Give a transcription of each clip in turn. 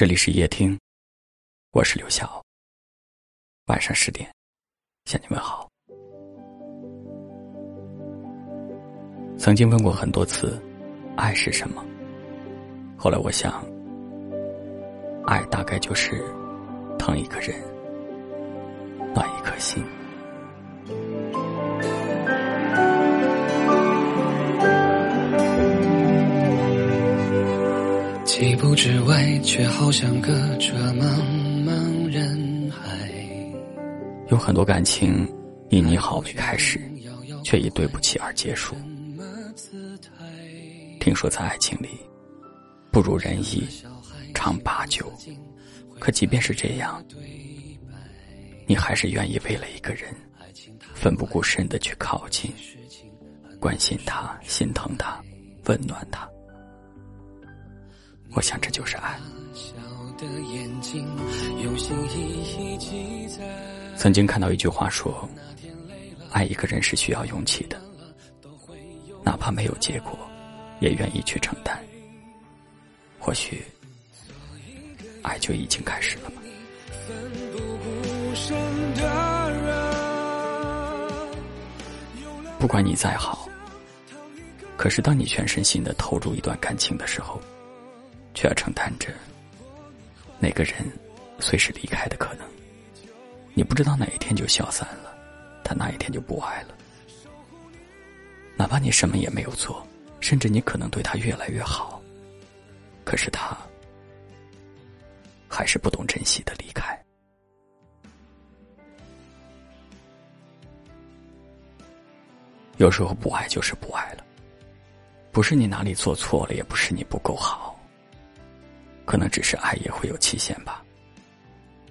这里是夜听，我是刘晓。晚上十点，向你问好。曾经问过很多次，爱是什么？后来我想，爱大概就是疼一个人，暖一颗心。几步之外，却好像隔着茫茫人海。有很多感情以你好为开始，却以对不起而结束。听说在爱情里，不如人意长八九，可即便是这样，你还是愿意为了一个人，奋不顾身的去靠近，关心他，心疼他，温暖他。我想这就是爱。曾经看到一句话说：“爱一个人是需要勇气的，哪怕没有结果，也愿意去承担。或许，爱就已经开始了吧。”不管你再好，可是当你全身心的投入一段感情的时候，却要承担着那个人随时离开的可能。你不知道哪一天就消散了，他哪一天就不爱了。哪怕你什么也没有做，甚至你可能对他越来越好，可是他还是不懂珍惜的离开。有时候不爱就是不爱了，不是你哪里做错了，也不是你不够好。可能只是爱也会有期限吧，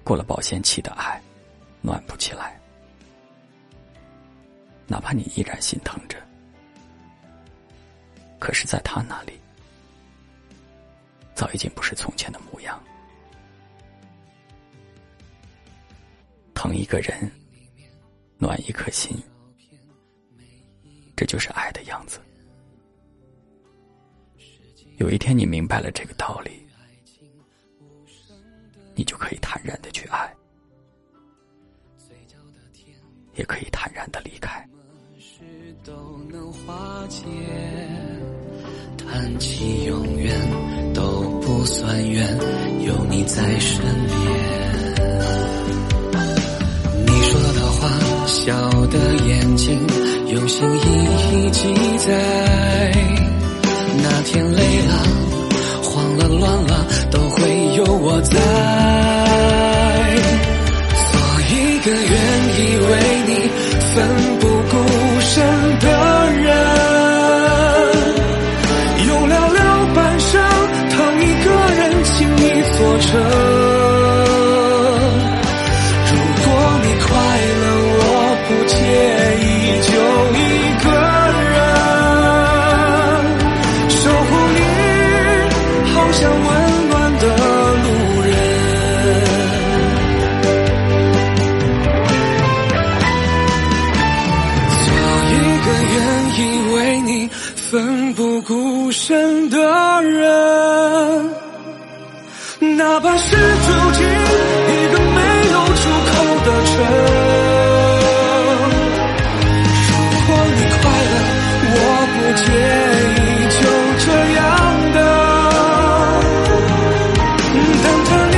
过了保鲜期的爱，暖不起来。哪怕你依然心疼着，可是在他那里，早已经不是从前的模样。疼一个人，暖一颗心，这就是爱的样子。有一天你明白了这个道理。你就可以坦然的去爱，也可以坦然的离开。谈起永远都不算远，有你在身边。你说的话，笑的眼睛，用心一一记载。那天累了，在做一个愿意为你奋不顾身的人用寥寥半生疼一个人情一座城的人，哪怕是住进一个没有出口的城。如果你快乐，我不介意，就这样的等着你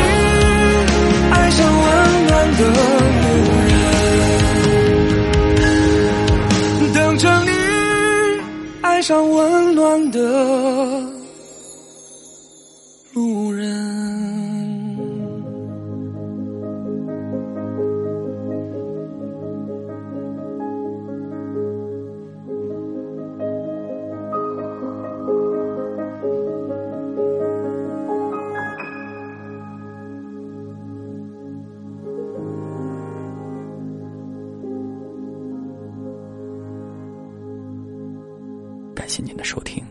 爱上温暖的路人，等着你。爱上温暖的您的收听，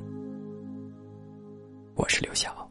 我是刘晓。